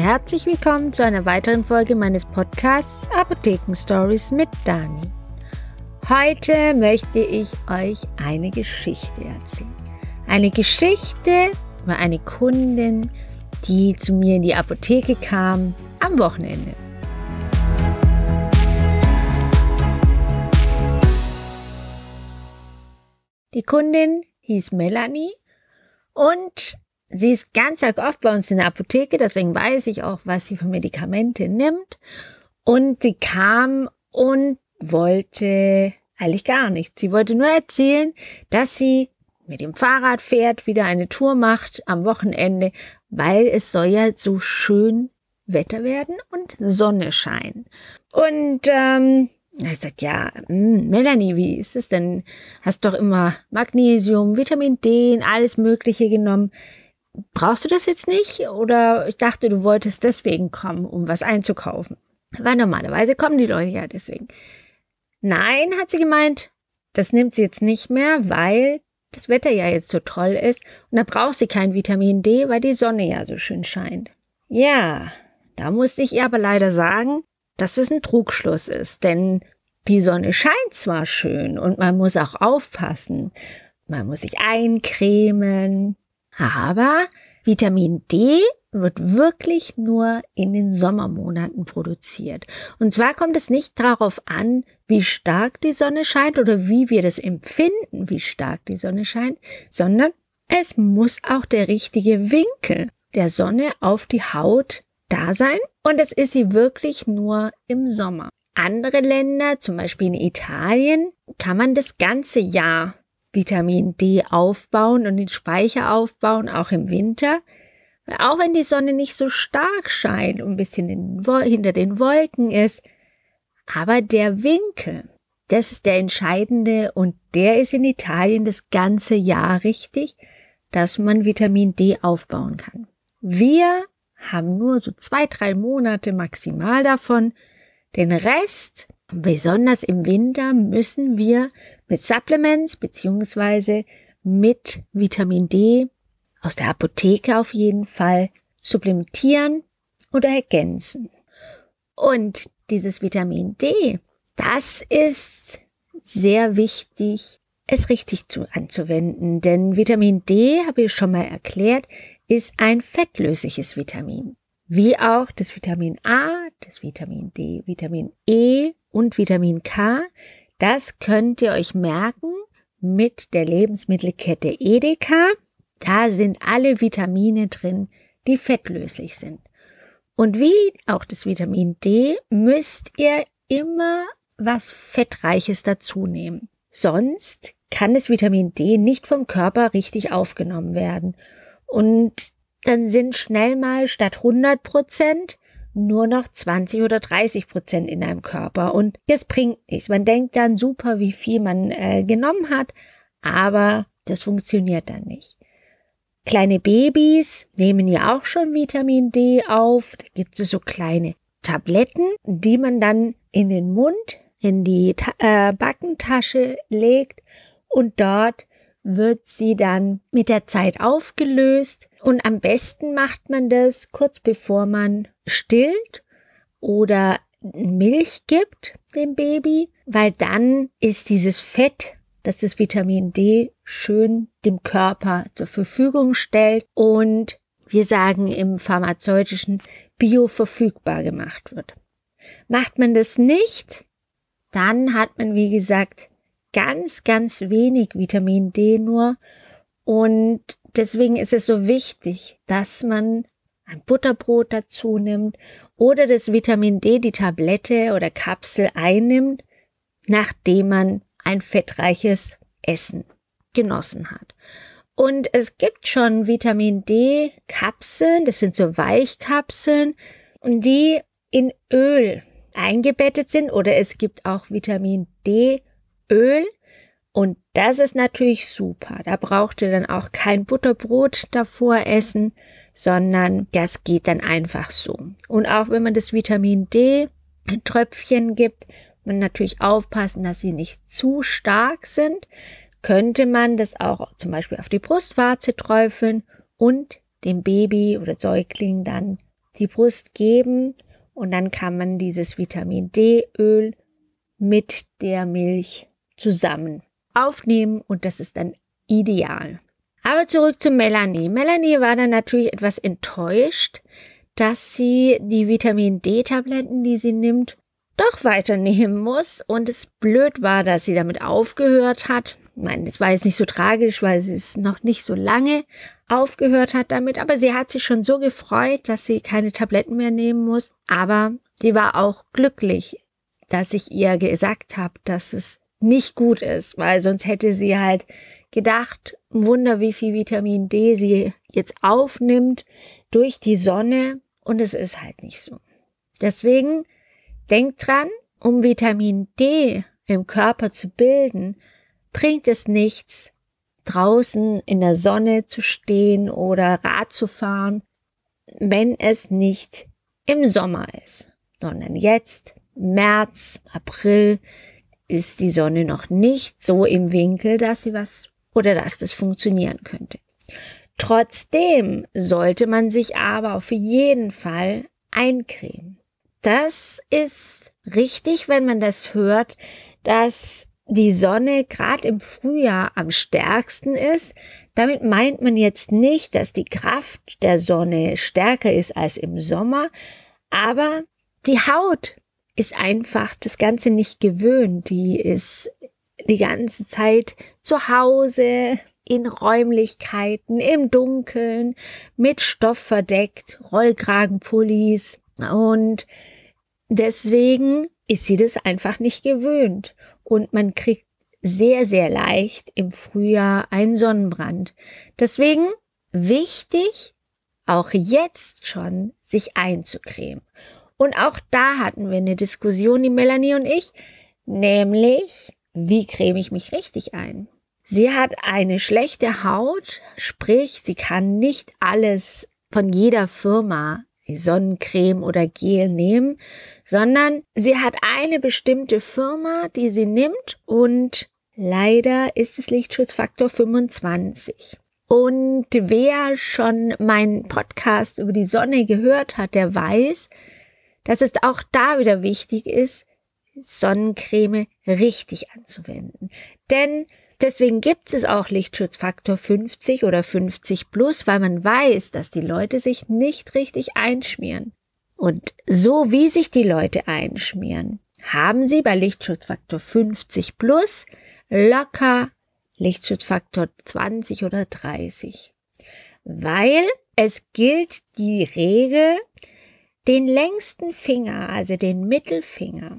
Herzlich willkommen zu einer weiteren Folge meines Podcasts Apotheken Stories mit Dani. Heute möchte ich euch eine Geschichte erzählen. Eine Geschichte über eine Kundin, die zu mir in die Apotheke kam am Wochenende. Die Kundin hieß Melanie und sie ist ganz oft bei uns in der Apotheke, deswegen weiß ich auch, was sie für Medikamente nimmt. Und sie kam und wollte eigentlich gar nichts. Sie wollte nur erzählen, dass sie mit dem Fahrrad fährt, wieder eine Tour macht am Wochenende, weil es soll ja so schön Wetter werden und Sonne scheinen. Und ähm, er sagt, ja, mh, hm, Melanie, wie ist es denn? Hast doch immer Magnesium, Vitamin D alles Mögliche genommen. Brauchst du das jetzt nicht? Oder ich dachte, du wolltest deswegen kommen, um was einzukaufen. Weil normalerweise kommen die Leute ja deswegen. Nein, hat sie gemeint, das nimmt sie jetzt nicht mehr, weil das Wetter ja jetzt so toll ist und da braucht sie kein Vitamin D, weil die Sonne ja so schön scheint. Ja, da musste ich ihr aber leider sagen, dass es ein Trugschluss ist, denn die Sonne scheint zwar schön und man muss auch aufpassen, man muss sich eincremen, aber Vitamin D wird wirklich nur in den Sommermonaten produziert. Und zwar kommt es nicht darauf an, wie stark die Sonne scheint oder wie wir das empfinden, wie stark die Sonne scheint, sondern es muss auch der richtige Winkel der Sonne auf die Haut da sein und es ist sie wirklich nur im Sommer. Andere Länder, zum Beispiel in Italien, kann man das ganze Jahr Vitamin D aufbauen und den Speicher aufbauen, auch im Winter. Auch wenn die Sonne nicht so stark scheint und ein bisschen hinter den Wolken ist, aber der Winkel, das ist der entscheidende und der ist in Italien das ganze Jahr richtig, dass man Vitamin D aufbauen kann. Wir haben nur so zwei, drei Monate maximal davon. Den Rest, besonders im Winter, müssen wir mit Supplements beziehungsweise mit Vitamin D aus der Apotheke auf jeden Fall supplementieren oder ergänzen. Und dieses Vitamin D, das ist sehr wichtig, es richtig zu, anzuwenden, denn Vitamin D, habe ich schon mal erklärt, ist ein fettlösliches Vitamin, wie auch das Vitamin A, das Vitamin D, Vitamin E und Vitamin K. Das könnt ihr euch merken mit der Lebensmittelkette Edeka. Da sind alle Vitamine drin, die fettlöslich sind. Und wie auch das Vitamin D müsst ihr immer was Fettreiches dazu nehmen. Sonst kann das Vitamin D nicht vom Körper richtig aufgenommen werden und dann sind schnell mal statt 100 Prozent nur noch 20 oder 30 Prozent in einem Körper. Und das bringt nichts. Man denkt dann super, wie viel man äh, genommen hat, aber das funktioniert dann nicht. Kleine Babys nehmen ja auch schon Vitamin D auf. Da gibt es so kleine Tabletten, die man dann in den Mund, in die Ta äh, Backentasche legt und dort wird sie dann mit der Zeit aufgelöst und am besten macht man das kurz bevor man stillt oder Milch gibt dem Baby, weil dann ist dieses Fett, das das Vitamin D schön dem Körper zur Verfügung stellt und wir sagen im pharmazeutischen bioverfügbar gemacht wird. Macht man das nicht, dann hat man, wie gesagt, ganz, ganz wenig Vitamin D nur. Und deswegen ist es so wichtig, dass man ein Butterbrot dazu nimmt oder das Vitamin D, die Tablette oder Kapsel einnimmt, nachdem man ein fettreiches Essen genossen hat. Und es gibt schon Vitamin D Kapseln, das sind so Weichkapseln, die in Öl eingebettet sind oder es gibt auch Vitamin D Öl. Und das ist natürlich super. Da braucht ihr dann auch kein Butterbrot davor essen, sondern das geht dann einfach so. Und auch wenn man das Vitamin D Tröpfchen gibt, man natürlich aufpassen, dass sie nicht zu stark sind, könnte man das auch zum Beispiel auf die Brustwarze träufeln und dem Baby oder Säugling dann die Brust geben und dann kann man dieses Vitamin D-Öl mit der Milch zusammen aufnehmen und das ist dann ideal. Aber zurück zu Melanie. Melanie war dann natürlich etwas enttäuscht, dass sie die Vitamin D-Tabletten, die sie nimmt, doch weiternehmen muss und es blöd war, dass sie damit aufgehört hat. Ich meine, es war jetzt nicht so tragisch, weil sie es noch nicht so lange aufgehört hat damit, aber sie hat sich schon so gefreut, dass sie keine Tabletten mehr nehmen muss. Aber sie war auch glücklich, dass ich ihr gesagt habe, dass es nicht gut ist, weil sonst hätte sie halt gedacht, Wunder, wie viel Vitamin D sie jetzt aufnimmt durch die Sonne und es ist halt nicht so. Deswegen denkt dran, um Vitamin D im Körper zu bilden, bringt es nichts, draußen in der Sonne zu stehen oder Rad zu fahren, wenn es nicht im Sommer ist, sondern jetzt, März, April, ist die Sonne noch nicht so im Winkel, dass sie was oder dass das funktionieren könnte. Trotzdem sollte man sich aber auf jeden Fall eincremen. Das ist richtig, wenn man das hört, dass die Sonne gerade im Frühjahr am stärksten ist. Damit meint man jetzt nicht, dass die Kraft der Sonne stärker ist als im Sommer, aber die Haut ist einfach das Ganze nicht gewöhnt. Die ist die ganze Zeit zu Hause, in Räumlichkeiten, im Dunkeln, mit Stoff verdeckt, Rollkragenpullis und deswegen ist sie das einfach nicht gewöhnt und man kriegt sehr, sehr leicht im Frühjahr einen Sonnenbrand. Deswegen wichtig, auch jetzt schon sich einzucremen. Und auch da hatten wir eine Diskussion, die Melanie und ich, nämlich, wie creme ich mich richtig ein? Sie hat eine schlechte Haut, sprich, sie kann nicht alles von jeder Firma Sonnencreme oder Gel nehmen, sondern sie hat eine bestimmte Firma, die sie nimmt und leider ist es Lichtschutzfaktor 25. Und wer schon meinen Podcast über die Sonne gehört hat, der weiß, dass es auch da wieder wichtig ist, Sonnencreme richtig anzuwenden. Denn Deswegen gibt es auch Lichtschutzfaktor 50 oder 50 plus, weil man weiß, dass die Leute sich nicht richtig einschmieren. Und so wie sich die Leute einschmieren, haben sie bei Lichtschutzfaktor 50 plus locker Lichtschutzfaktor 20 oder 30. Weil es gilt die Regel, den längsten Finger, also den Mittelfinger,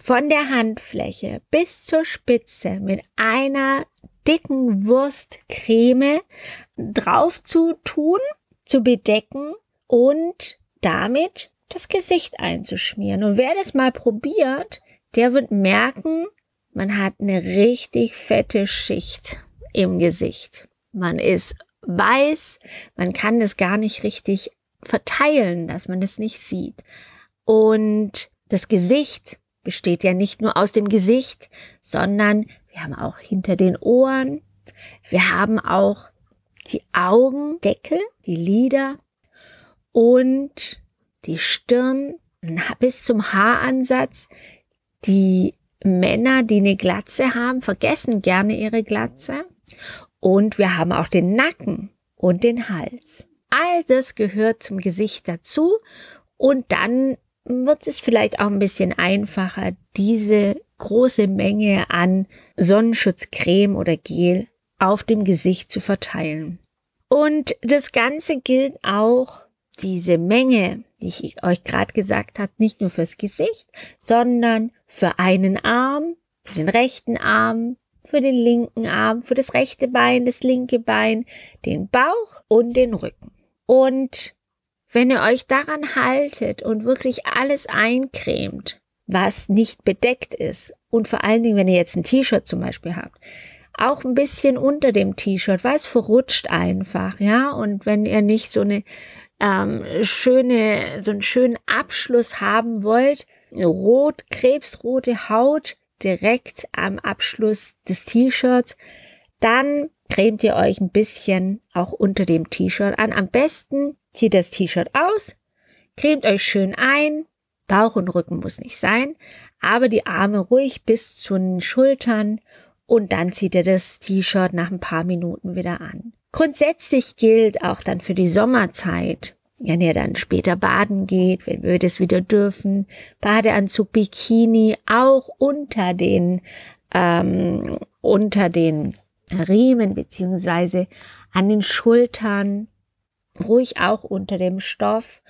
von der Handfläche bis zur Spitze mit einer dicken Wurstcreme drauf zu tun, zu bedecken und damit das Gesicht einzuschmieren. Und wer das mal probiert, der wird merken, man hat eine richtig fette Schicht im Gesicht. Man ist weiß, man kann das gar nicht richtig verteilen, dass man das nicht sieht. Und das Gesicht besteht ja nicht nur aus dem Gesicht, sondern wir haben auch hinter den Ohren, wir haben auch die Augendeckel, die Lider und die Stirn bis zum Haaransatz. Die Männer, die eine Glatze haben, vergessen gerne ihre Glatze. Und wir haben auch den Nacken und den Hals. All das gehört zum Gesicht dazu. Und dann wird es vielleicht auch ein bisschen einfacher, diese große Menge an Sonnenschutzcreme oder Gel auf dem Gesicht zu verteilen. Und das Ganze gilt auch, diese Menge, wie ich euch gerade gesagt habe, nicht nur fürs Gesicht, sondern für einen Arm, für den rechten Arm, für den linken Arm, für das rechte Bein, das linke Bein, den Bauch und den Rücken. Und wenn ihr euch daran haltet und wirklich alles eincremt, was nicht bedeckt ist, und vor allen Dingen, wenn ihr jetzt ein T-Shirt zum Beispiel habt, auch ein bisschen unter dem T-Shirt, weil es verrutscht einfach, ja. Und wenn ihr nicht so eine ähm, schöne, so einen schönen Abschluss haben wollt, rot, krebsrote Haut direkt am Abschluss des T-Shirts, Dann cremt ihr euch ein bisschen auch unter dem T-Shirt an. Am besten zieht das T-Shirt aus, cremt euch schön ein. Bauch und Rücken muss nicht sein, aber die Arme ruhig bis zu den Schultern und dann zieht ihr das T-Shirt nach ein paar Minuten wieder an. Grundsätzlich gilt auch dann für die Sommerzeit, wenn ihr dann später baden geht, wenn wir das wieder dürfen, Badeanzug, Bikini, auch unter den, ähm, unter den Riemen beziehungsweise an den Schultern, ruhig auch unter dem Stoff.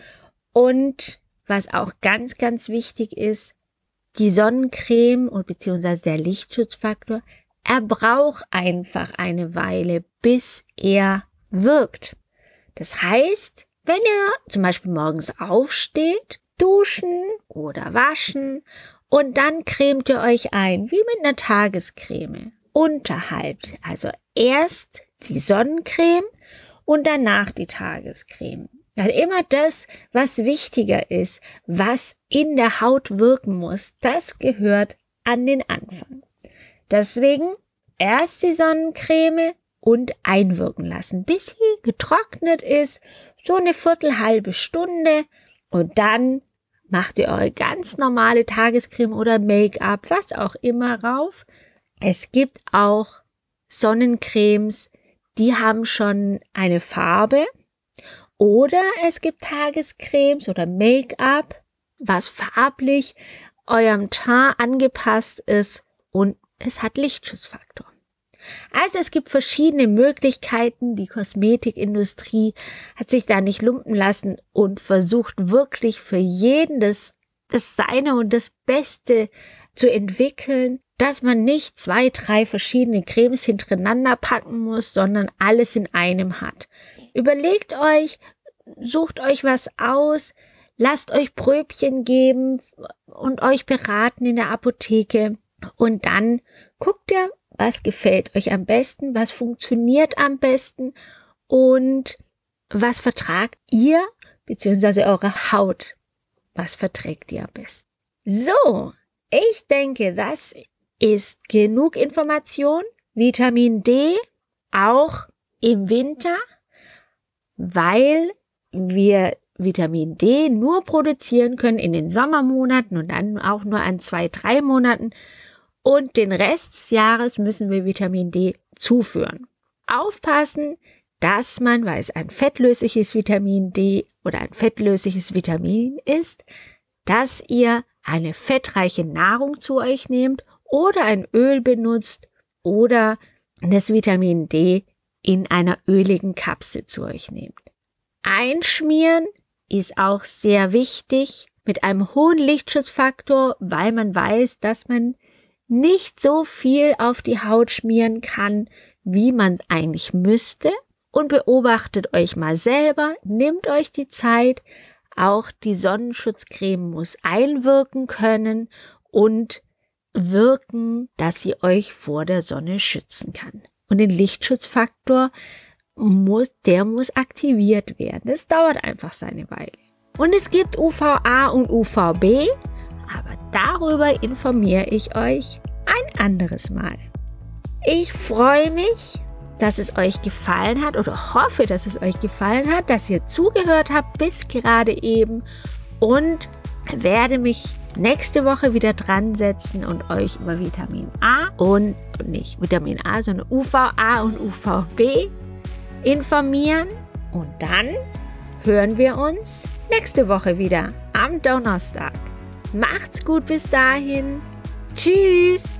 Und was auch ganz, ganz wichtig ist, die Sonnencreme und beziehungsweise der Lichtschutzfaktor, er braucht einfach eine Weile, bis er wirkt. Das heißt, wenn ihr zum Beispiel morgens aufsteht, duschen oder waschen und dann cremt ihr euch ein, wie mit einer Tagescreme unterhalb. Also erst die Sonnencreme und danach die Tagescreme. Also immer das, was wichtiger ist, was in der Haut wirken muss, das gehört an den Anfang. Deswegen erst die Sonnencreme und einwirken lassen, bis sie getrocknet ist, so eine Viertel halbe Stunde und dann macht ihr eure ganz normale Tagescreme oder Make-up, was auch immer rauf. Es gibt auch Sonnencremes, die haben schon eine Farbe. Oder es gibt Tagescremes oder Make-up, was farblich eurem Teint angepasst ist und es hat Lichtschutzfaktor. Also es gibt verschiedene Möglichkeiten. Die Kosmetikindustrie hat sich da nicht lumpen lassen und versucht wirklich für jeden das, das Seine und das Beste zu entwickeln dass man nicht zwei, drei verschiedene Cremes hintereinander packen muss, sondern alles in einem hat. Überlegt euch, sucht euch was aus, lasst euch Pröbchen geben und euch beraten in der Apotheke und dann guckt ihr, was gefällt euch am besten, was funktioniert am besten und was vertragt ihr bzw. eure Haut. Was verträgt ihr am besten? So, ich denke, das ist genug Information. Vitamin D auch im Winter, weil wir Vitamin D nur produzieren können in den Sommermonaten und dann auch nur an zwei, drei Monaten. Und den Rest des Jahres müssen wir Vitamin D zuführen. Aufpassen, dass man, weil es ein fettlösliches Vitamin D oder ein fettlösliches Vitamin ist, dass ihr eine fettreiche Nahrung zu euch nehmt oder ein Öl benutzt oder das Vitamin D in einer öligen Kapsel zu euch nehmt. Einschmieren ist auch sehr wichtig mit einem hohen Lichtschutzfaktor, weil man weiß, dass man nicht so viel auf die Haut schmieren kann, wie man eigentlich müsste. Und beobachtet euch mal selber, nehmt euch die Zeit, auch die Sonnenschutzcreme muss einwirken können und wirken, dass sie euch vor der Sonne schützen kann. Und den Lichtschutzfaktor muss, der muss aktiviert werden. Das dauert einfach seine Weile. Und es gibt UVA und UVB, aber darüber informiere ich euch ein anderes Mal. Ich freue mich, dass es euch gefallen hat oder hoffe, dass es euch gefallen hat, dass ihr zugehört habt bis gerade eben und werde mich nächste Woche wieder dran setzen und euch über Vitamin A und nicht Vitamin A, sondern UVA und UVB informieren. Und dann hören wir uns nächste Woche wieder am Donnerstag. Macht's gut bis dahin. Tschüss.